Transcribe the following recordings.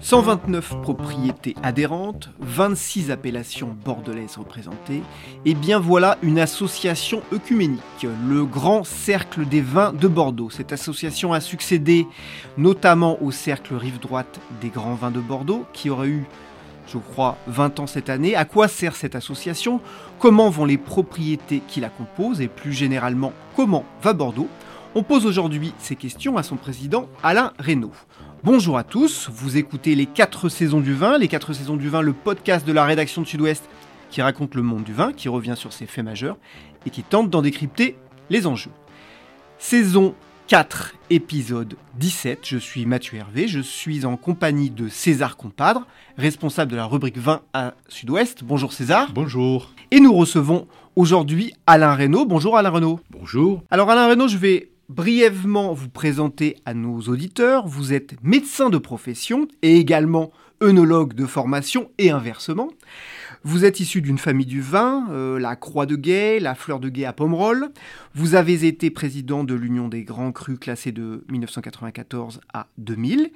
129 propriétés adhérentes, 26 appellations bordelaises représentées, et bien voilà une association œcuménique, le Grand Cercle des Vins de Bordeaux. Cette association a succédé notamment au Cercle Rive Droite des Grands Vins de Bordeaux, qui aurait eu, je crois, 20 ans cette année. À quoi sert cette association? Comment vont les propriétés qui la composent? Et plus généralement, comment va Bordeaux? On pose aujourd'hui ces questions à son président Alain Reynaud. Bonjour à tous, vous écoutez les 4 saisons du vin, les 4 saisons du vin, le podcast de la rédaction de Sud-Ouest qui raconte le monde du vin, qui revient sur ses faits majeurs et qui tente d'en décrypter les enjeux. Saison 4, épisode 17, je suis Mathieu Hervé, je suis en compagnie de César Compadre, responsable de la rubrique vin à Sud-Ouest. Bonjour César. Bonjour. Et nous recevons aujourd'hui Alain Reynaud. Bonjour Alain Reynaud. Bonjour. Alors Alain Reynaud, je vais brièvement vous présenter à nos auditeurs. Vous êtes médecin de profession et également œnologue de formation et inversement. Vous êtes issu d'une famille du vin, euh, la Croix de Guay, la Fleur de Guay à Pomerol. Vous avez été président de l'Union des Grands Crus classés de 1994 à 2000.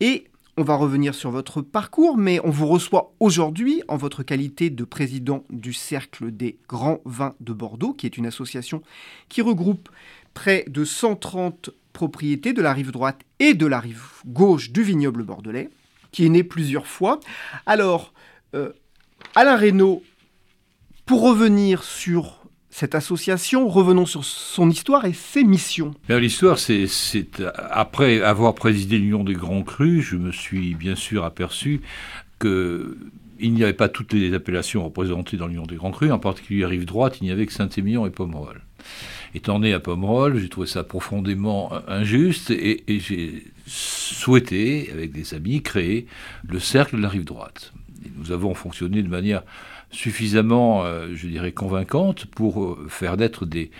Et on va revenir sur votre parcours, mais on vous reçoit aujourd'hui en votre qualité de président du Cercle des Grands Vins de Bordeaux, qui est une association qui regroupe près de 130 propriétés de la rive droite et de la rive gauche du vignoble bordelais, qui est né plusieurs fois. Alors, euh, Alain Reynaud, pour revenir sur cette association, revenons sur son histoire et ses missions. L'histoire, c'est après avoir présidé l'Union des Grands Crus, je me suis bien sûr aperçu que il n'y avait pas toutes les appellations représentées dans l'Union des Grands Crus, en particulier rive droite, il n'y avait que Saint-Émilion et Pomerol. Étant né à Pomerol, j'ai trouvé ça profondément injuste et, j'ai souhaité, avec des amis, créer le cercle de la rive droite. nous avons fonctionné de manière suffisamment, euh, je dirais, convaincante pour euh, faire naître des,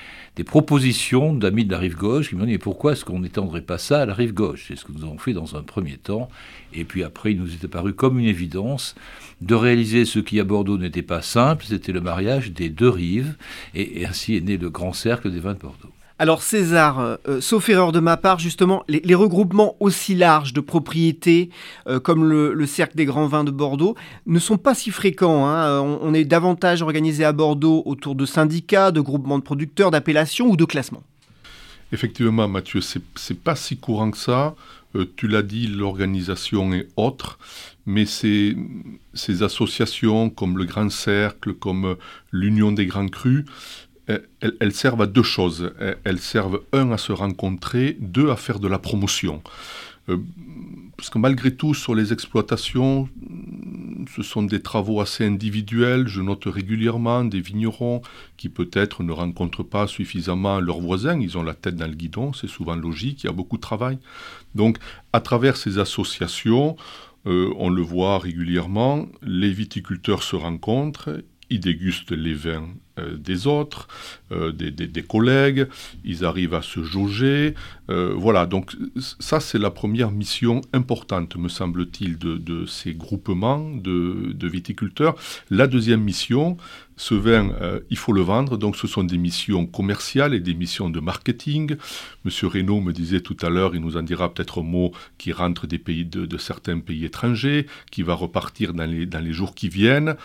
propositions d'amis de la rive gauche qui m'ont dit pourquoi est-ce qu'on n'étendrait pas ça à la rive gauche? C'est ce que nous avons fait dans un premier temps. Et puis après, il nous était paru comme une évidence de réaliser ce qui à Bordeaux n'était pas simple, c'était le mariage des deux rives. Et ainsi est né le grand cercle des vins de Bordeaux. Alors César, euh, euh, sauf erreur de ma part, justement, les, regroupements aussi larges de propriétés euh, comme le, Cercle des Grands Vins de Bordeaux ne sont pas si fréquents. Hein. On, est davantage organisé à Bordeaux autour de syndicats, de groupements de producteurs, d'appellations ou de classements. Effectivement, Mathieu, c'est pas si courant que ça. tu l'as dit, l'organisation est autre, mais ces, ces associations comme le Grand Cercle, comme l'Union des Grands Crus, elles, servent à deux choses. Elles servent, un, à se rencontrer, deux, à faire de la promotion. Euh, parce que malgré tout, sur les exploitations, ce sont des travaux assez individuels. Je note régulièrement des vignerons qui peut-être ne rencontrent pas suffisamment leurs voisins. Ils ont la tête dans le guidon, c'est souvent logique, il y a beaucoup de travail. Donc, à travers ces associations, euh, on le voit régulièrement, les viticulteurs se rencontrent, ils dégustent les vins euh, des autres, euh, des, collègues, ils arrivent à se jauger. Euh, voilà, donc ça c'est la première mission importante, me semble-t-il, de, ces groupements de, viticulteurs. La deuxième mission, ce vin, il faut le vendre, donc ce sont des missions commerciales et des missions de marketing. Monsieur Reynaud me disait tout à l'heure, il nous en dira peut-être un mot, qui rentre des pays de, certains pays étrangers, qui va repartir dans les, dans les jours qui viennent.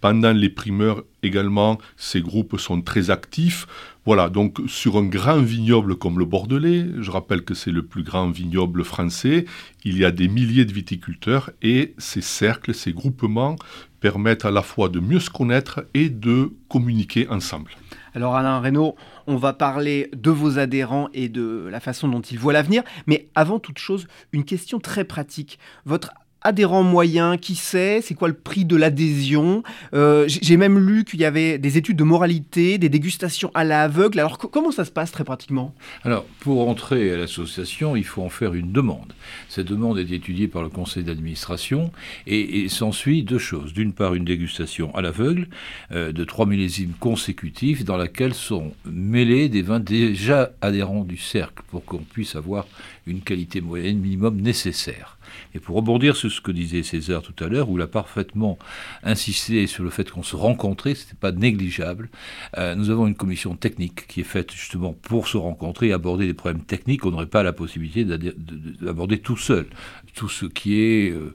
Pendant les primeurs également, ces groupes sont très actifs. Voilà, donc sur un grand vignoble comme le Bordelais, je rappelle que c'est le plus grand vignoble français, il y a des milliers de viticulteurs et ces cercles, ces groupements permettent à la fois de mieux se connaître et de communiquer ensemble. Alors Alain Reynaud, on va parler de vos adhérents et de la façon dont ils voient l'avenir, mais avant toute chose, une question très pratique. Votre adhérent moyen, qui sait, c'est quoi le prix de l'adhésion? Euh, j'ai même lu qu'il y avait des études de moralité, des dégustations à l'aveugle. Alors comment ça se passe très pratiquement? Alors pour entrer à l'association, il faut en faire une demande. Cette demande est étudiée par le conseil d'administration et, s'ensuit deux choses. D'une part, une dégustation à l'aveugle euh, de trois millésimes consécutifs dans laquelle sont mêlés des vins déjà adhérents du cercle pour qu'on puisse avoir une qualité moyenne minimum nécessaire. Et pour rebondir sur ce que disait César tout à l'heure, où il a parfaitement insisté sur le fait qu'on se rencontrait, ce n'était pas négligeable, euh, nous avons une commission technique qui est faite justement pour se rencontrer et aborder des problèmes techniques qu'on n'aurait pas la possibilité d'aborder tout seul. Tout ce qui est euh,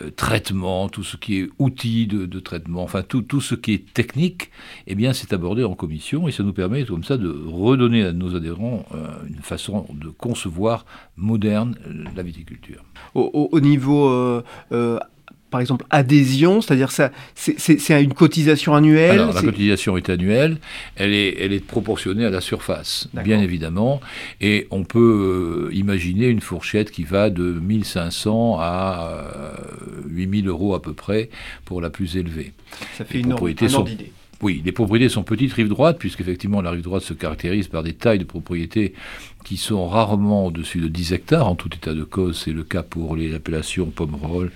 euh, traitement, tout ce qui est outils de, traitement, enfin tout, tout ce qui est technique, eh bien c'est abordé en commission et ça nous permet comme ça de redonner à nos adhérents une façon de concevoir moderne la viticulture niveau euh, euh, par exemple, adhésion, c'est-à-dire ça, c'est une cotisation annuelle Alors, la cotisation est annuelle, elle est, elle est proportionnée à la surface, bien évidemment, et on peut euh, imaginer une fourchette qui va de 1500 à 8000 euros à peu près pour la plus élevée. Ça fait une sont, d'idée. Oui, les propriétés sont petites rive droite, puisqu'effectivement la rive droite se caractérise par des tailles de propriétés qui sont rarement au-dessus de 10 hectares. En tout état de cause, c'est le cas pour les appellations Pomerol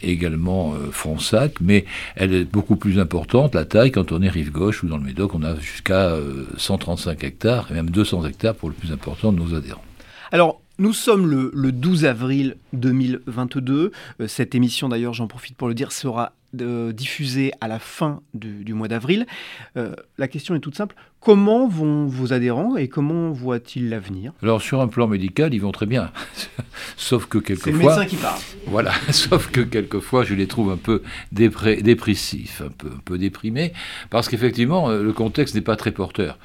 et également euh, Fronsac, mais elle est beaucoup plus importante, la taille, quand on est rive gauche ou dans le Médoc, on a jusqu'à 135 euh, hectares, et même 200 hectares pour le plus important de nos adhérents. Alors, nous sommes le, 12 avril 2022. Euh, cette émission, d'ailleurs, j'en profite pour le dire, sera diffusée à la fin du, mois d'avril. la question est toute simple. Comment vont vos adhérents et comment voient-ils l'avenir? Alors sur un plan médical, ils vont très bien. sauf que quelquefois... C'est le médecin qui parle. Voilà, sauf que quelquefois je les trouve un peu dépressifs, un peu, un peu déprimés, parce qu'effectivement euh, le contexte n'est pas très porteur.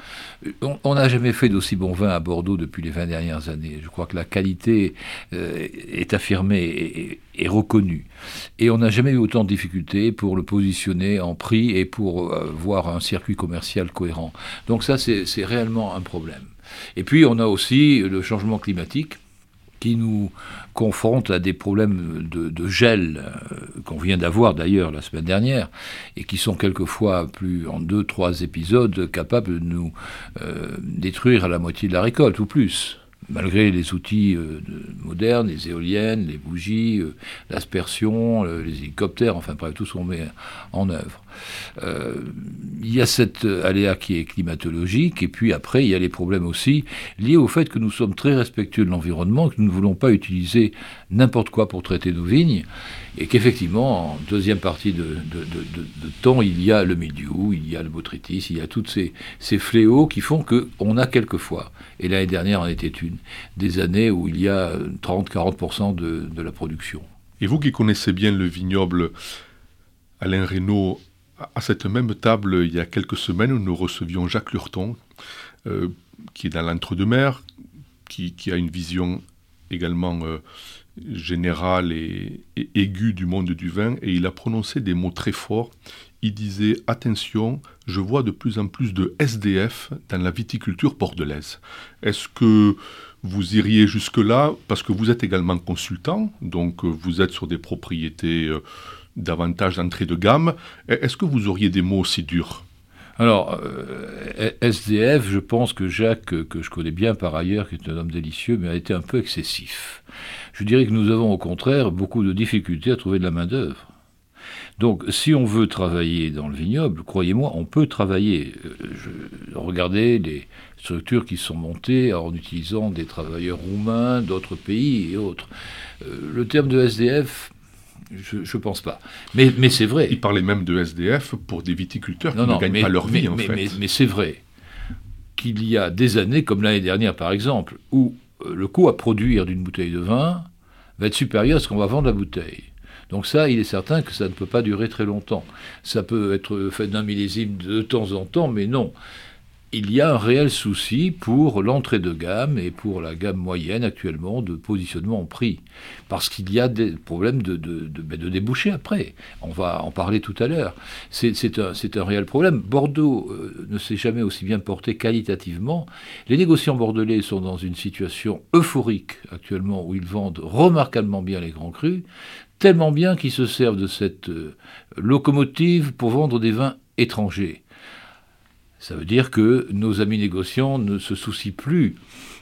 On n'a jamais fait d'aussi bon vin à Bordeaux depuis les 20 dernières années. Je crois que la qualité euh, est affirmée et, et reconnue. Et on n'a jamais eu autant de difficultés pour le positionner en prix et pour euh, voir un circuit commercial cohérent. Donc ça, c'est réellement un problème. Et puis, on a aussi le changement climatique qui nous confronte à des problèmes de, gel euh, qu'on vient d'avoir d'ailleurs la semaine dernière et qui sont quelquefois plus en deux trois épisodes capables de nous euh, détruire à la moitié de la récolte ou plus malgré les outils euh, modernes, les éoliennes, les bougies, euh, l'aspersion, euh, les hélicoptères, enfin bref, tout ce qu'on met en œuvre. Il y a cet aléa qui est climatologique, et puis après, il y a les problèmes aussi liés au fait que nous sommes très respectueux de l'environnement, que nous ne voulons pas utiliser n'importe quoi pour traiter nos vignes, et qu'effectivement, en deuxième partie de, temps, il y a le mildiou, il y a le botrytis, il y a tous ces, ces, fléaux qui font qu'on a quelquefois, et l'année dernière en était une, des années où il y a 30-40% de, la production. Et vous qui connaissez bien le vignoble, Alain Reynaud, à cette même table, il y a quelques semaines, nous recevions Jacques Lurton, euh, qui est dans l'entre-deux-mer, qui, a une vision également euh, général et, aigu du monde du vin, et il a prononcé des mots très forts. Il disait Attention, je vois de plus en plus de SDF dans la viticulture bordelaise. Est-ce que vous iriez jusque-là? Parce que vous êtes également consultant, donc euh, vous êtes sur des propriétés davantage d'entrée de gamme. Est-ce que vous auriez des mots aussi durs? Alors, euh, SDF, je pense que Jacques, que je connais bien par ailleurs, qui est un homme délicieux, mais a été un peu excessif. Je dirais que nous avons au contraire beaucoup de difficultés à trouver de la main-d'œuvre. Donc, si on veut travailler dans le vignoble, croyez-moi, on peut travailler. Euh, regardez les structures qui sont montées en utilisant des travailleurs roumains d'autres pays et autres. Euh, le terme de SDF, je ne pense pas. Mais, mais c'est vrai. Il parlait même de SDF pour des viticulteurs qui ne gagnent pas leur vie, en fait. Mais, c'est vrai qu'il y a des années, comme l'année dernière par exemple, où euh, le coût à produire d'une bouteille de vin va être supérieur à ce qu'on va vendre la bouteille. Donc ça, il est certain que ça ne peut pas durer très longtemps. Ça peut être fait d'un millésime de temps en temps, mais non il y a un réel souci pour l'entrée de gamme et pour la gamme moyenne actuellement de positionnement en prix. Parce qu'il y a des problèmes de, ben, débouchés après. On va en parler tout à l'heure. C'est un, un, réel problème. Bordeaux euh, ne s'est jamais aussi bien porté qualitativement. Les négociants bordelais sont dans une situation euphorique actuellement où ils vendent remarquablement bien les grands crus, tellement bien qu'ils se servent de cette euh, locomotive pour vendre des vins étrangers. Ça veut dire que nos amis négociants ne se soucient plus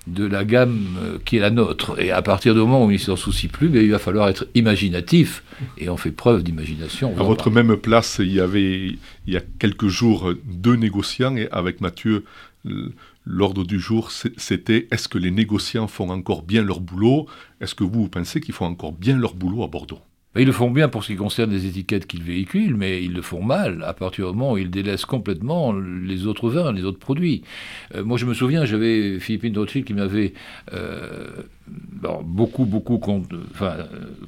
de la gamme euh, qui est la nôtre. Et à partir du moment où ils ne s'en soucient plus, ben, il va falloir être imaginatif. Et on fait preuve d'imagination. À votre même place, il y avait il y a quelques jours deux négociants et avec Mathieu, l'ordre du jour, c'était est-ce que les négociants font encore bien leur boulot? Est-ce que vous, vous pensez qu'ils font encore bien leur boulot à Bordeaux? Ils le font bien pour ce qui concerne les étiquettes qu'ils véhiculent, mais ils le font mal à partir du moment où ils délaissent complètement les autres vins, les autres produits. Euh, moi, je me souviens, j'avais Philippine Rothschild qui m'avait euh, beaucoup, beaucoup enfin,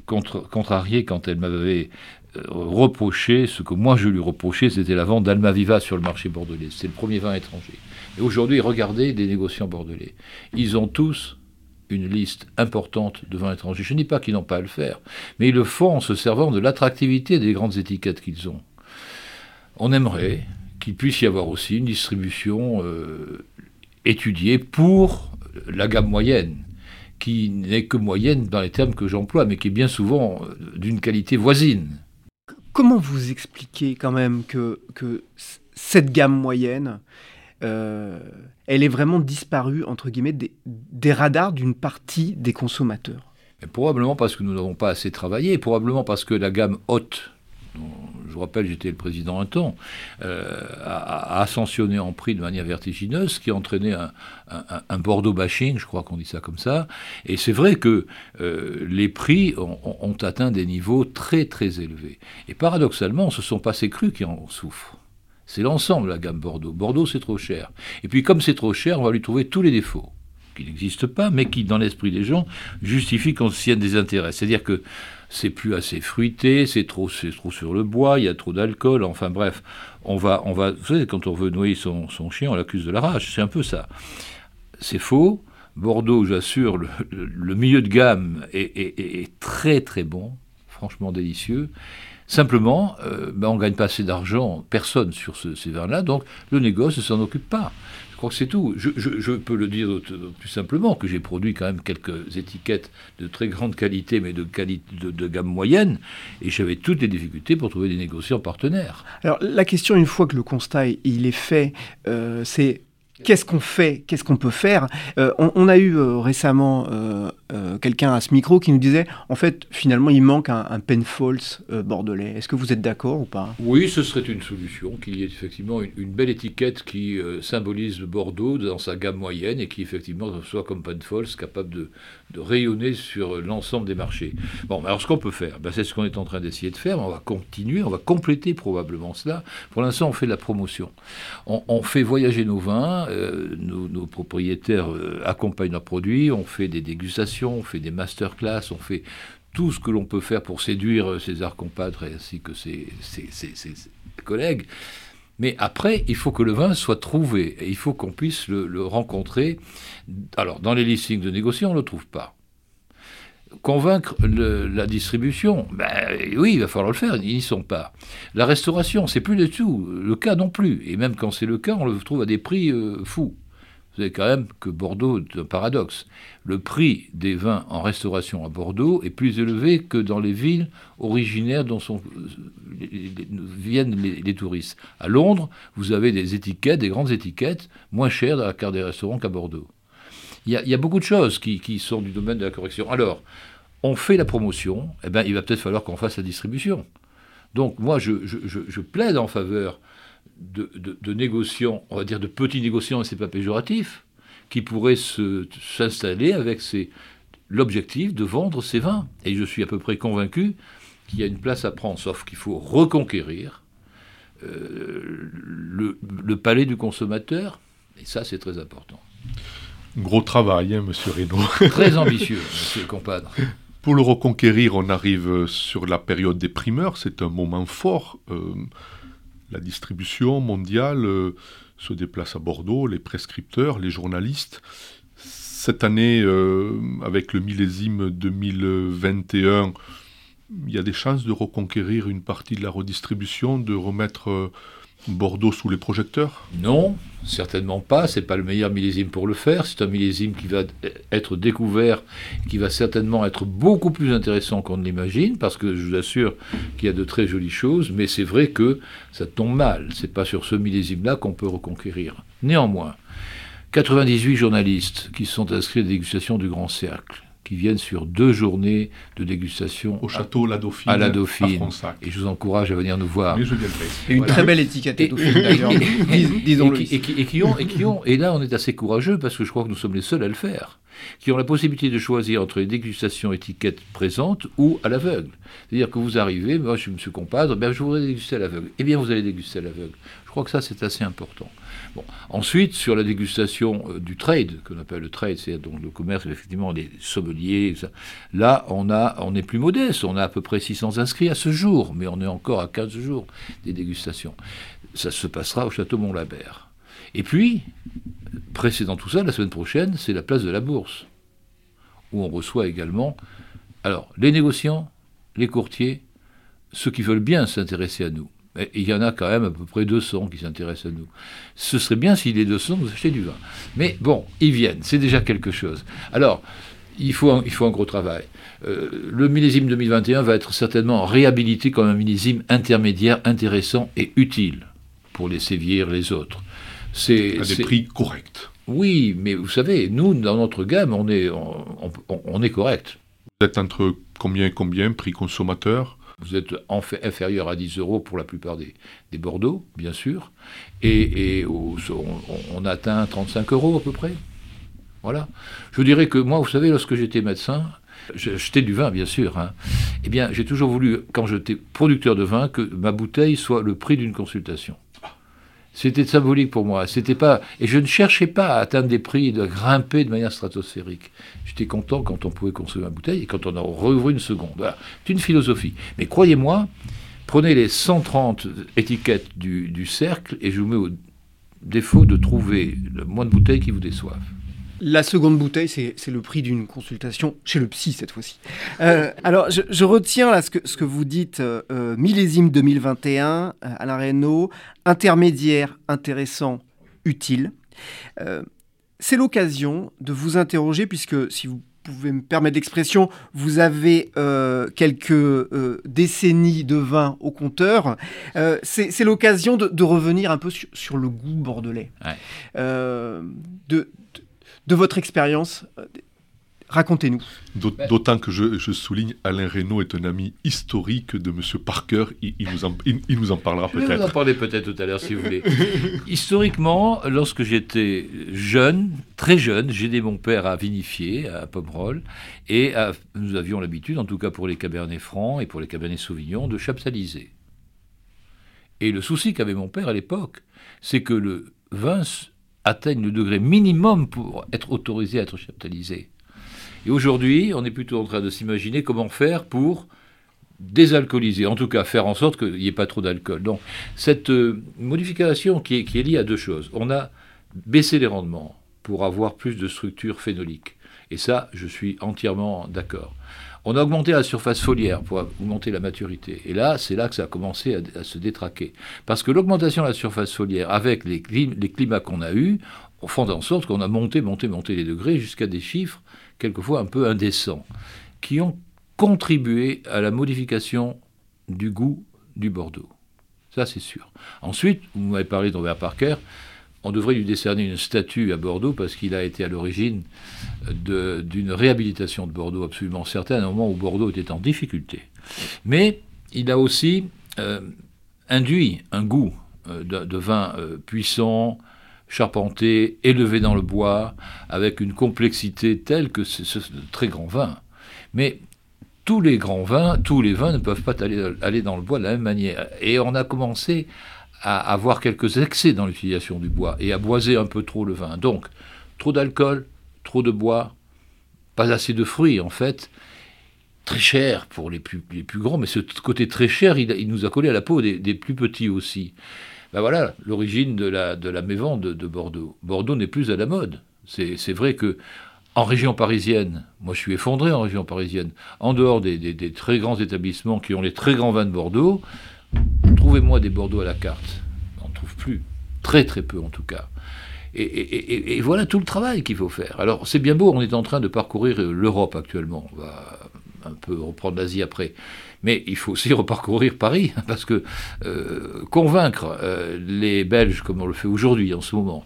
contre, contrarié quand elle m'avait euh, reproché, ce que moi je lui reprochais, c'était la vente d'Almaviva sur le marché bordelais. C'est le premier vin étranger. Et aujourd'hui, regardez des négociants bordelais. Ils ont tous une liste importante de vins étrangers. Je ne dis pas qu'ils n'ont pas à le faire, mais ils le font en se servant de l'attractivité des grandes étiquettes qu'ils ont. On aimerait qu'il puisse y avoir aussi une distribution euh, étudiée pour la gamme moyenne, qui n'est que moyenne dans les termes que j'emploie, mais qui est bien souvent euh, d'une qualité voisine. Comment vous expliquez quand même que, que cette gamme moyenne euh, elle est vraiment disparue, entre guillemets, des, radars d'une partie des consommateurs. probablement parce que nous n'avons pas assez travaillé, probablement parce que la gamme haute, je vous rappelle, j'étais le président un temps, euh, a, ascensionné en prix de manière vertigineuse, ce qui a entraîné un, Bordeaux bashing, je crois qu'on dit ça comme ça. Et c'est vrai que euh, les prix ont, ont, atteint des niveaux très très élevés. Et paradoxalement, ce ne sont pas ces crus qui en souffrent. C'est l'ensemble la gamme Bordeaux. Bordeaux, c'est trop cher. Et puis, comme c'est trop cher, on va lui trouver tous les défauts qui n'existent pas, mais qui, dans l'esprit des gens, justifient qu'on s'y des intérêts. C'est-à-dire que c'est plus assez fruité, c'est trop, c'est trop sur le bois, il y a trop d'alcool, enfin bref, on va, on va, vous savez, quand on veut noyer son, chien, on l'accuse de la rage, c'est un peu ça. C'est faux. Bordeaux, j'assure, le, milieu de gamme est très très bon, franchement délicieux. Simplement, euh, ben, on ne gagne pas assez d'argent, personne sur ces vins-là, donc le négoce ne s'en occupe pas. Je crois que c'est tout. Je, peux le dire plus simplement que j'ai produit quand même quelques étiquettes de très grande qualité, mais de, gamme moyenne, et j'avais toutes les difficultés pour trouver des négociants partenaires. Alors la question, une fois que le constat il est fait, euh, c'est Qu'est-ce qu'on fait Qu'est-ce qu'on peut faire? Euh, on, a eu récemment quelqu'un à ce micro qui nous disait, en fait, finalement, il manque un, un Penfolds bordelais. Est-ce que vous êtes d'accord ou pas? Oui, ce serait une solution, qu'il y ait effectivement une, belle étiquette qui symbolise Bordeaux dans sa gamme moyenne et qui, effectivement, soit comme Penfolds, capable de, rayonner sur l'ensemble des marchés. Bon, alors ce qu'on peut faire, ben, c'est ce qu'on est en train d'essayer de faire. On va continuer, on va compléter probablement cela. Pour l'instant, on fait de la promotion. on fait voyager nos vins euh, nos, propriétaires euh, accompagnent leurs produits, on fait des dégustations, on fait des masterclass, on fait tout ce que l'on peut faire pour séduire euh, César compadres ainsi que ses, collègues. Mais après, il faut que le vin soit trouvé et il faut qu'on puisse le, rencontrer. Alors, dans les listings de négociants, on ne le trouve pas. Convaincre la distribution, ben oui, il va falloir le faire, ils n'y sont pas. La restauration, c'est plus du tout le cas non plus. Et même quand c'est le cas, on le trouve à des prix euh, fous. Vous savez quand même que Bordeaux est un paradoxe. Le prix des vins en restauration à Bordeaux est plus élevé que dans les villes originaires dont sont, viennent les, touristes. À Londres, vous avez des étiquettes, des grandes étiquettes, moins chères dans la carte des restaurants qu'à Bordeaux. Il y, a, beaucoup de choses qui, sont du domaine de la correction. Alors, on fait la promotion, eh ben, il va peut-être falloir qu'on fasse la distribution. Donc, moi, je, plaide en faveur de, négociants, on va dire de petits négociants, et c'est pas péjoratif, qui pourraient s'installer avec l'objectif de vendre ces vins. Et je suis à peu près convaincu qu'il y a une place à prendre, sauf qu'il faut reconquérir euh, le palais du consommateur, et ça, c'est très important. Gros travail, hein, monsieur Reynaud. Très ambitieux, monsieur le compadre. Pour le reconquérir, on arrive sur la période des primeurs, c'est un moment fort. La distribution mondiale se déplace à Bordeaux, les prescripteurs, les journalistes. Cette année, avec le millésime 2021, il y a des chances de reconquérir une partie de la redistribution, de remettre euh, Bordeaux sous les projecteurs Non, certainement pas. C'est pas le meilleur millésime pour le faire. C'est un millésime qui va être découvert, qui va certainement être beaucoup plus intéressant qu'on ne l'imagine, parce que je vous assure qu'il y a de très jolies choses. Mais c'est vrai que ça tombe mal. C'est pas sur ce millésime-là qu'on peut reconquérir. Néanmoins, 98 journalistes qui sont inscrits à la dégustation du Grand Cercle qui viennent sur deux journées de dégustation au château La Dauphine, à la Dauphine. et je vous encourage à venir nous voir. je Et une très belle étiquette et, Dauphine d'ailleurs, disons-le. Et, qui ont, et qui ont, et là on est assez courageux parce que je crois que nous sommes les seuls à le faire, qui ont la possibilité de choisir entre les dégustations étiquettes présentes ou à l'aveugle. C'est-à-dire que vous arrivez, moi je suis monsieur compadre, ben, je voudrais déguster à l'aveugle. Eh bien vous allez déguster à l'aveugle. Je crois que ça c'est assez important. Ensuite, sur la dégustation euh, du trade, qu'on appelle le trade, c'est donc le commerce, effectivement, des sommeliers, là, on, on est plus modeste. On a à peu près 600 inscrits à ce jour, mais on est encore à 15 jours des dégustations. Ça se passera au château Mont-Labert. Et puis, précédant tout ça, la semaine prochaine, c'est la place de la Bourse, où on reçoit également alors, les négociants, les courtiers, ceux qui veulent bien s'intéresser à nous il y en a quand même à peu près 200 qui s'intéressent à nous. Ce serait bien si les 200 nous achetaient du vin. Mais bon, ils viennent, c'est déjà quelque chose. Alors, il faut un, il faut un gros travail. Euh, le millésime 2021 va être certainement réhabilité comme un millésime intermédiaire, intéressant et utile pour les sévir les autres. C'est, à des prix corrects. Oui, mais vous savez, nous, dans notre gamme, on est, on, on est correct. Vous êtes entre combien et combien, prix consommateur? Vous êtes inférieur à 10 euros pour la plupart des, Bordeaux, bien sûr, et, on, atteint 35 euros à peu près. Voilà. Je dirais que moi, vous savez, lorsque j'étais médecin, j'achetais du vin, bien sûr. Hein, eh bien, j'ai toujours voulu, quand j'étais producteur de vin, que ma bouteille soit le prix d'une consultation. C'était symbolique pour moi. C'était pas et je ne cherchais pas à atteindre des prix de grimper de manière stratosphérique. J'étais content quand on pouvait consommer ma bouteille et quand on en rouvre une seconde. C'est une philosophie. Mais croyez-moi, prenez les 130 étiquettes du, du cercle et je vous mets au défaut de trouver le moins de bouteilles qui vous déçoivent. La seconde bouteille, c'est le prix d'une consultation chez le psy cette fois-ci. Euh, alors, je, retiens là ce que, ce que vous dites, euh, euh, millésime 2021, Alain Reynaud, intermédiaire, intéressant, utile. c'est l'occasion de vous interroger, puisque si vous pouvez me permettre l'expression, vous avez quelques décennies de vin au compteur. c'est l'occasion de, revenir un peu sur, le goût bordelais. de, de votre expérience. Euh, racontez-nous. D'autant que je, souligne, Alain Reynaud est un ami historique de M. Parker. Il, nous, en, il, nous, en, parlera peut-être. Je vous en parler peut-être tout à l'heure, si vous voulez. Historiquement, lorsque j'étais jeune, très jeune, j'ai aidé mon père à vinifier à Pomerol. Et nous avions l'habitude, en tout cas pour les Cabernets Francs et pour les Cabernets Sauvignon, de chaptaliser. Et le souci qu'avait mon père à l'époque, c'est que le vin atteignent le degré minimum pour être autorisé à être chaptalisé. Et aujourd'hui, on est plutôt en train de s'imaginer comment faire pour désalcooliser, en tout cas faire en sorte qu'il n'y ait pas trop d'alcool. Donc cette euh, modification qui est, qui est liée à deux choses. On a baissé les rendements pour avoir plus de structure phénolique. Et ça, je suis entièrement d'accord. On a augmenté la surface foliaire pour augmenter la maturité. Et là, c'est là que ça a commencé à, se détraquer. Parce que l'augmentation de la surface foliaire, avec les, climats qu'on a eus, font en sorte qu'on a monté, monté, monté les degrés jusqu'à des chiffres quelquefois un peu indécents, qui ont contribué à la modification du goût du Bordeaux. Ça, c'est sûr. Ensuite, vous m'avez parlé d'Anvers Parker on devrait lui décerner une statue à Bordeaux parce qu'il a été à l'origine d'une réhabilitation de Bordeaux absolument certaine un moment où Bordeaux était en difficulté. Mais il a aussi euh, induit un goût euh, de, vin euh, puissant, charpenté, élevé dans le bois, avec une complexité telle que c'est ce très grand vin. Mais tous les grands vins, tous les vins ne peuvent pas aller dans le bois de la même manière. Et on a commencé à avoir quelques excès dans l'utilisation du bois et à boiser un peu trop le vin. Donc, trop d'alcool, trop de bois, pas assez de fruits en fait. très cher pour les plus, les plus grands, mais ce côté très cher, il, nous a collé à la peau des, plus petits aussi. Ben voilà, l'origine de la, de la mévente de, Bordeaux. Bordeaux n'est plus à la mode. C'est vrai que en région parisienne, moi je suis effondré en région parisienne, en dehors des, des très grands établissements qui ont les très grands vins de Bordeaux, trouvez-moi des Bordeaux à la carte. On ne trouve plus. Très très peu en tout cas. Et, voilà tout le travail qu'il faut faire. Alors c'est bien beau, on est en train de parcourir l'Europe actuellement. On va un peu reprendre l'Asie après. Mais il faut aussi reparcourir Paris, parce que euh, convaincre euh, les Belges comme on le fait aujourd'hui en ce moment,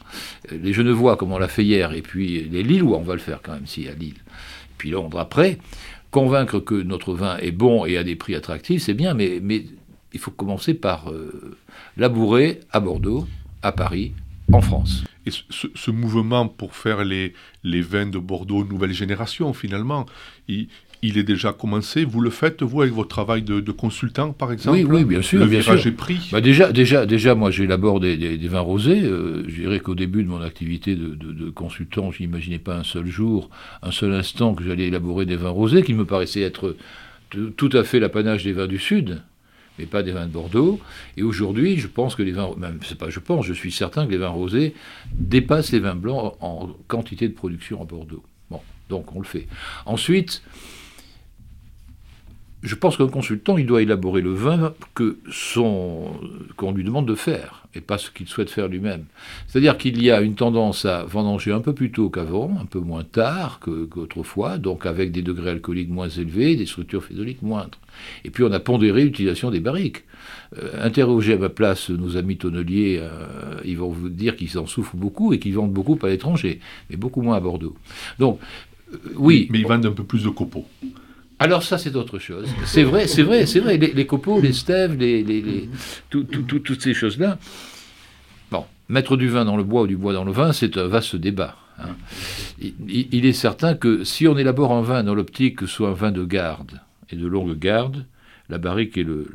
euh, les Genevois comme on l'a fait hier, et puis les Lillois, on va le faire quand même si à Lille, puis Londres après, convaincre que notre vin est bon et à des prix attractifs, c'est bien, mais, mais il faut commencer par labourer à Bordeaux, à Paris, en France. Et ce, mouvement pour faire les, les vins de Bordeaux nouvelle génération, finalement, il, il est déjà commencé. Vous le faites, vous, avec votre travail de, consultant, par exemple Oui, oui, bien sûr. Le bien virage est pris bah déjà, déjà, déjà, moi, j'élabore des, des, vins rosés. Euh, je dirais qu'au début de mon activité de, de consultant, je n'imaginais pas un seul jour, un seul instant que j'allais élaborer des vins rosés, qui me paraissaient être tout à fait l'apanage des vins du Sud mais pas des vins de Bordeaux. Et aujourd'hui, je pense que les vins, même c'est pas je pense, je suis certain que les vins rosés dépassent les vins blancs en quantité de production à Bordeaux. Bon, donc on le fait. Ensuite, je pense qu'un consultant, il doit élaborer le vin que son, qu'on lui demande de faire, et pas ce qu'il souhaite faire lui-même. C'est-à-dire qu'il y a une tendance à vendanger un peu plus tôt qu'avant, un peu moins tard qu'autrefois, donc avec des degrés alcooliques moins élevés, des structures phénoliques moindres. Et puis on a pondéré l'utilisation des barriques. Euh, interrogez à ma place nos amis tonneliers, euh, ils vont vous dire qu'ils en souffrent beaucoup et qu'ils vendent beaucoup à l'étranger, mais beaucoup moins à Bordeaux. Donc, euh, oui. Mais ils vendent un peu plus de copeaux. Alors ça, c'est autre chose. C'est vrai, c'est vrai, c'est vrai. Les, copeaux, les stèves, les, les, toutes ces choses-là. Bon, mettre du vin dans le bois ou du bois dans le vin, c'est un vaste débat. Hein. Il, est certain que si on élabore un vin dans l'optique que ce soit un vin de garde et de longue garde, la barrique est le,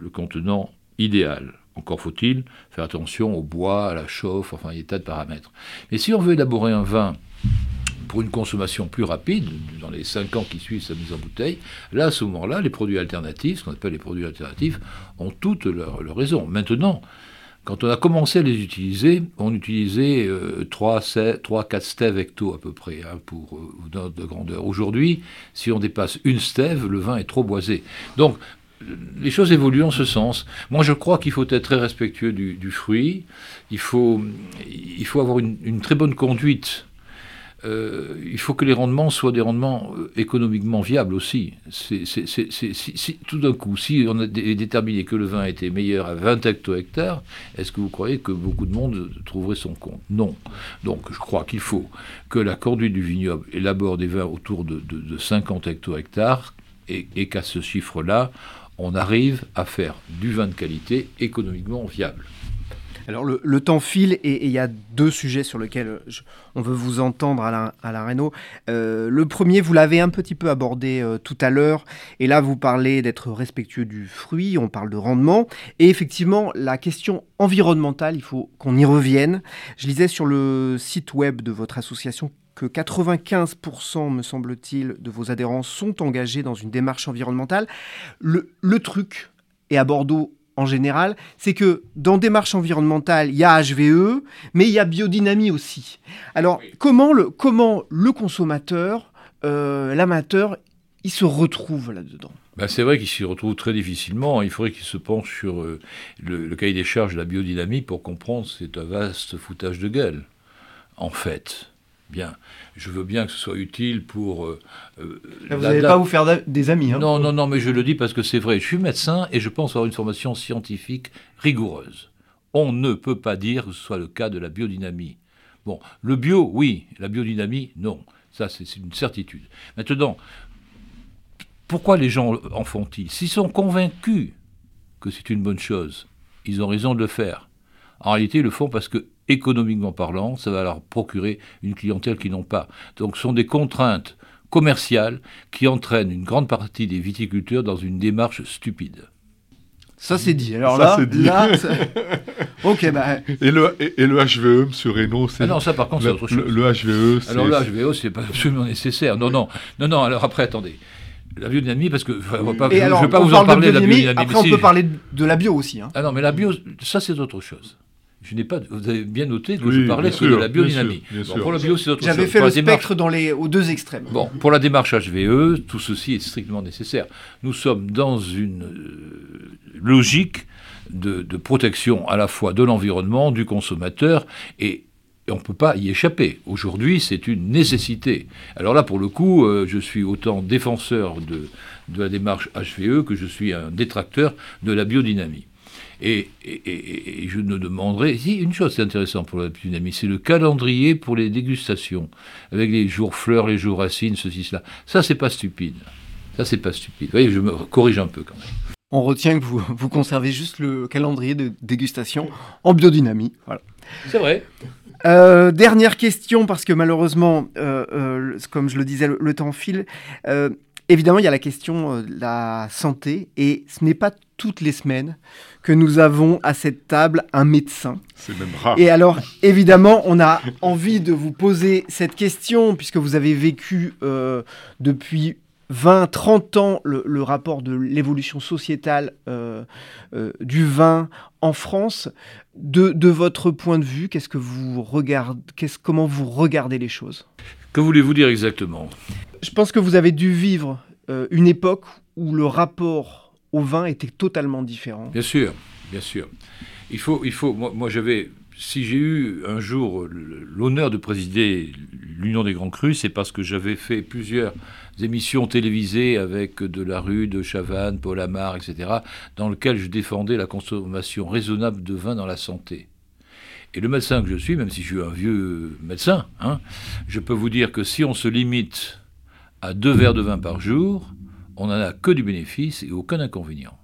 le contenant idéal. Encore faut-il faire attention au bois, à la chauffe, enfin il y a des tas de paramètres. Mais si on veut élaborer un vin pour une consommation plus rapide, dans les 5 ans qui suivent sa mise en bouteille, là, à ce moment-là, les produits alternatifs, ce qu'on appelle les produits alternatifs, ont toutes leurs leur raisons. Maintenant, quand on a commencé à les utiliser, on utilisait 3, 4 stèves hecto à peu près hein, pour euh, de grandeur. Aujourd'hui, si on dépasse une stève, le vin est trop boisé. Donc, les choses évoluent en ce sens. Moi, je crois qu'il faut être très respectueux du, fruit. Il faut, avoir une très bonne conduite euh, il faut que les rendements soient des rendements euh, économiquement viables aussi. si, tout d'un coup, si on a déterminé que le vin était meilleur à 20 hecto-hectares, est-ce que vous croyez que beaucoup de monde trouverait son compte? Non. Donc je crois qu'il faut que la conduite du vignoble élabore des vins autour de, 50 hecto-hectares et, et qu'à ce chiffre-là, on arrive à faire du vin de qualité économiquement viable. Alors le, temps file et il y a deux sujets sur lesquels on veut vous entendre à la, euh, le premier, vous l'avez un petit peu abordé euh, tout à l'heure, et là vous parlez d'être respectueux du fruit, on parle de rendement, et effectivement la question environnementale, il faut qu'on y revienne. Je lisais sur le site web de votre association que 95%, me semble-t-il, de vos adhérents sont engagés dans une démarche environnementale. Le, le truc, et à Bordeaux en général, c'est que dans démarche environnementale, il y a HVE, mais il y a biodynamie aussi. Alors, comment, le, comment le consommateur, euh, l'amateur, il se retrouve là-dedans? Ben c'est vrai qu'il s'y retrouve très difficilement. Il faudrait qu'il se penche sur euh, le, le, cahier des charges de la biodynamie pour comprendre c'est un vaste foutage de gueule, en fait. Bien. Je veux bien que ce soit utile pour. Euh, euh, vous n'allez pas vous faire des amis. Hein. non, non, non, mais je le dis parce que c'est vrai. Je suis médecin et je pense avoir une formation scientifique rigoureuse. On ne peut pas dire que ce soit le cas de la biodynamie. Bon, le bio, oui. La biodynamie, non. Ça, c'est une certitude. Maintenant, pourquoi les gens en font-ils? S'ils sont convaincus que c'est une bonne chose, ils ont raison de le faire. En réalité, ils le font parce que économiquement parlant, ça va leur procurer une clientèle qu'ils n'ont pas. Donc ce sont des contraintes commerciales qui entraînent une grande partie des viticulteurs dans une démarche stupide. Ça c'est dit. Alors là, ok, bah. Et le, et, le HVE, M. Reynaud, c'est. Ah non, ça par contre, c'est autre chose. Le, HVE, c'est. Alors le HVE, c'est pas absolument nécessaire. Non, non, non, non. Alors après, attendez. La biodynamie, parce que enfin, on va pas- Et je ne vais pas vous en parle parler de la biodynamie, biodynamie. Après, mais on si peut je- parler de la bio aussi. hein. Ah non, mais la bio, ça c'est autre chose. Je n'ai pas, vous avez bien noté que Oui, je parlais que de sûr, la bien biodynamie. sûr, bien Bon, sûr. pour la bio, c'est autre chose. J'avais fait Pour le démarche- spectre dans les, aux deux extrêmes. Bon, pour la démarche HVE, tout ceci est strictement nécessaire. Nous sommes dans une euh, logique de, de protection à la fois de l'environnement, du consommateur, et, et on ne peut pas y échapper. Aujourd'hui, c'est une nécessité. Alors là, pour le coup, euh, je suis autant défenseur de, de la démarche HVE que je suis un détracteur de la biodynamie. Et, et- et- et je ne demanderai. Si, une chose c'est intéressant pour la biodynamie, c'est le calendrier pour les dégustations, avec les jours fleurs, les jours racines, ceci, cela. Ça, c'est pas stupide. Ça, c'est pas stupide. Vous voyez, je me corrige un peu quand même. On retient que vous, vous conservez juste le calendrier de dégustation en biodynamie. Voilà. C'est vrai. Euh, dernière question, parce que malheureusement, euh, euh, comme je le disais, le, le temps file. Évidemment, il y a la question de la santé, et ce n'est pas toutes les semaines que nous avons à cette table un médecin. C'est même rare. Et alors, évidemment, on a envie de vous poser cette question, puisque vous avez vécu euh, depuis 20, 30 ans le, le rapport de l'évolution sociétale euh, euh, du vin en France. De, de votre point de vue, qu'est-ce que vous regardez, qu'est-ce, comment vous regardez les choses? Que voulez-vous dire exactement? Je pense que vous avez dû vivre euh, une époque où le rapport au vin était totalement différent. Bien sûr, bien sûr. Il faut, il faut. Moi, moi, j'avais. Si j'ai eu un jour l'honneur de présider l'Union des Grands Crus, c'est parce que j'avais fait plusieurs émissions télévisées avec de la rue, de Chavannes, Paul Amar, etc., dans lesquelles je défendais la consommation raisonnable de vin dans la santé. Et le médecin que je suis, même si je suis un vieux médecin, hein, je peux vous dire que si on se limite à deux verres de vin par jour, on n'en a que du bénéfice et aucun inconvénient.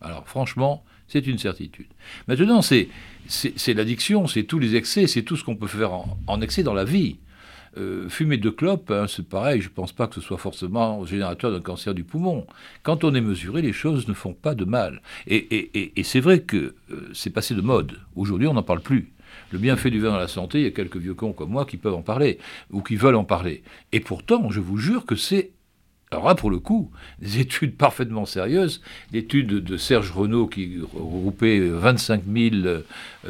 Alors franchement, c'est une certitude. Maintenant, c'est, l'addiction, c'est tous les excès, c'est tout ce qu'on peut faire en, excès dans la vie. Euh, fumer deux clopes, hein, c'est pareil, je ne pense pas que ce soit forcément générateur d'un cancer du poumon. Quand on est mesuré, les choses ne font pas de mal. Et c'est vrai que euh, c'est passé de mode. Aujourd'hui, on n'en parle plus. Le bienfait du vin dans la santé, il y a quelques vieux cons comme moi qui peuvent en parler, ou qui veulent en parler. Et pourtant, je vous jure que c'est alors là, pour le coup, des études parfaitement sérieuses, l'étude de Serge Renaud qui regroupait 25 000 euh,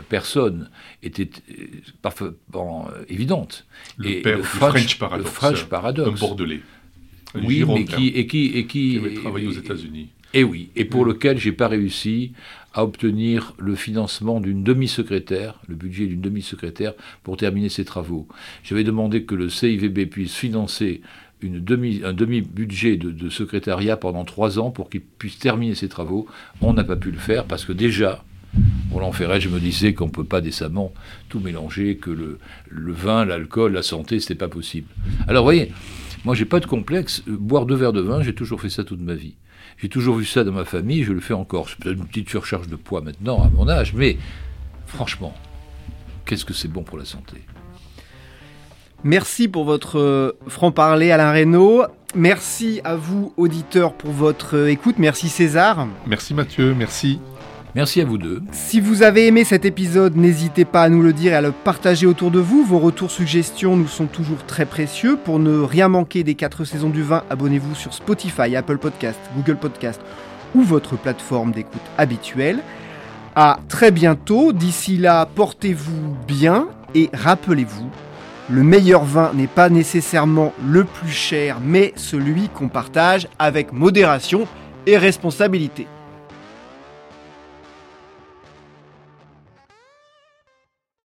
personnes était euh, parfaitement euh, évidente. Le Et père le du French- French Paradox. le French Un Paradox. Bordelais. Un Oui, mais qui, et qui, et qui, qui avait travaillé aux États-Unis. et oui, et pour lequel j'ai pas réussi à obtenir le financement d'une demi-secrétaire, le budget d'une demi-secrétaire pour terminer ces travaux. J'avais demandé que le CIVB puisse financer une demi, un demi-budget de, secrétariat pendant trois ans pour qu'il puisse terminer ses travaux. On n'a pas pu le faire parce que déjà, Roland Ferret, je me disais qu'on ne peut pas décemment tout mélanger, que le, le vin, l'alcool, la santé, c'était pas possible. Alors, vous voyez, moi, j'ai pas de complexe. Boire deux verres de vin, j'ai toujours fait ça toute ma vie. J'ai toujours vu ça dans ma famille, je le fais encore. C'est peut-être une petite surcharge de poids maintenant, à mon âge, mais franchement, qu'est-ce que c'est bon pour la santé? Merci pour votre euh, franc-parler, Alain Reynaud. Merci à vous, auditeurs, pour votre euh, écoute. Merci César. Merci Mathieu, merci. Merci à vous deux. Si vous avez aimé cet épisode, n'hésitez pas à nous le dire et à le partager autour de vous. Vos retours, suggestions nous sont toujours très précieux. Pour ne rien manquer des 4 saisons du vin, abonnez-vous sur Spotify, Apple Podcast, Google Podcast ou votre plateforme d'écoute habituelle. À très bientôt. D'ici là, portez-vous bien et rappelez-vous, le meilleur vin n'est pas nécessairement le plus cher, mais celui qu'on partage avec modération et responsabilité.